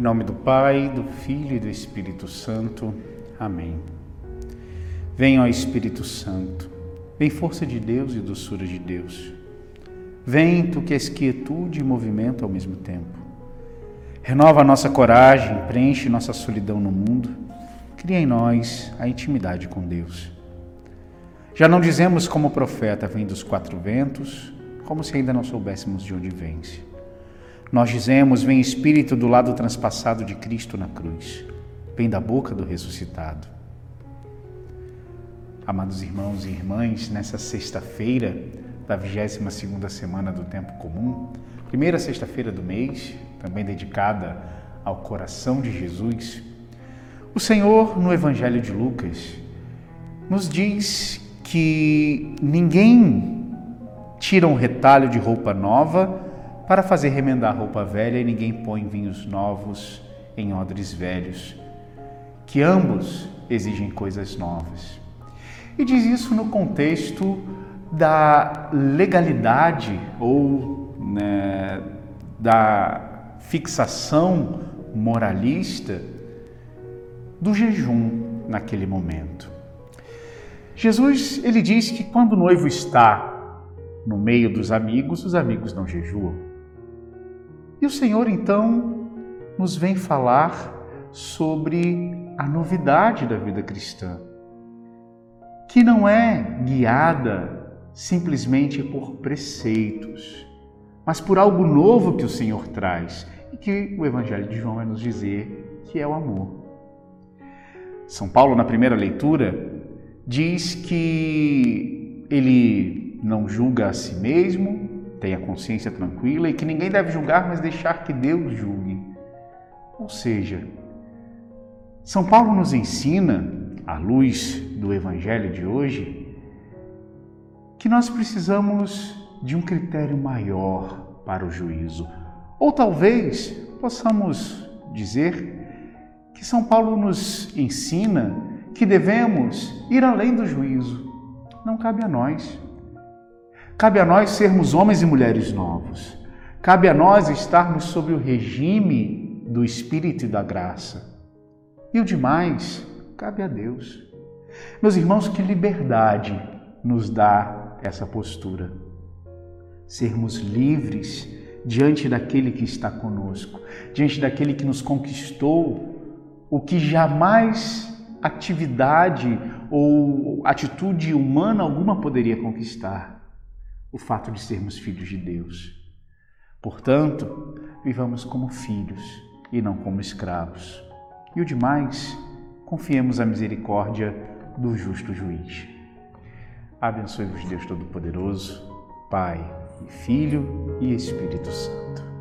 nome do Pai, do Filho e do Espírito Santo. Amém. Vem, ó Espírito Santo, vem força de Deus e doçura de Deus. Vem, tu que és quietude e movimento ao mesmo tempo. Renova a nossa coragem, preenche nossa solidão no mundo, cria em nós a intimidade com Deus. Já não dizemos como o profeta vem dos quatro ventos, como se ainda não soubéssemos de onde vence. Nós dizemos: Vem Espírito do lado transpassado de Cristo na cruz, vem da boca do ressuscitado. Amados irmãos e irmãs, nessa sexta-feira da 22 semana do Tempo Comum, primeira sexta-feira do mês, também dedicada ao coração de Jesus, o Senhor, no Evangelho de Lucas, nos diz que ninguém tira um retalho de roupa nova para fazer remendar roupa velha e ninguém põe vinhos novos em odres velhos, que ambos exigem coisas novas. E diz isso no contexto da legalidade ou né, da fixação moralista do jejum naquele momento. Jesus ele diz que quando o noivo está no meio dos amigos, os amigos não jejuam. E o Senhor então nos vem falar sobre a novidade da vida cristã, que não é guiada simplesmente por preceitos, mas por algo novo que o Senhor traz e que o Evangelho de João vai nos dizer que é o amor. São Paulo, na primeira leitura, diz que ele não julga a si mesmo, tem a consciência tranquila e que ninguém deve julgar, mas deixar que Deus julgue. Ou seja, São Paulo nos ensina, à luz do Evangelho de hoje, que nós precisamos de um critério maior para o juízo. Ou talvez possamos dizer que São Paulo nos ensina que devemos ir além do juízo. Não cabe a nós. Cabe a nós sermos homens e mulheres novos. Cabe a nós estarmos sob o regime do Espírito e da graça. E o demais, cabe a Deus. Meus irmãos, que liberdade nos dá essa postura. Sermos livres diante daquele que está conosco, diante daquele que nos conquistou, o que jamais atividade ou atitude humana alguma poderia conquistar o fato de sermos filhos de Deus. Portanto, vivamos como filhos e não como escravos. E o demais, confiemos à misericórdia do justo juiz. Abençoe-vos Deus Todo-Poderoso, Pai Filho e Espírito Santo.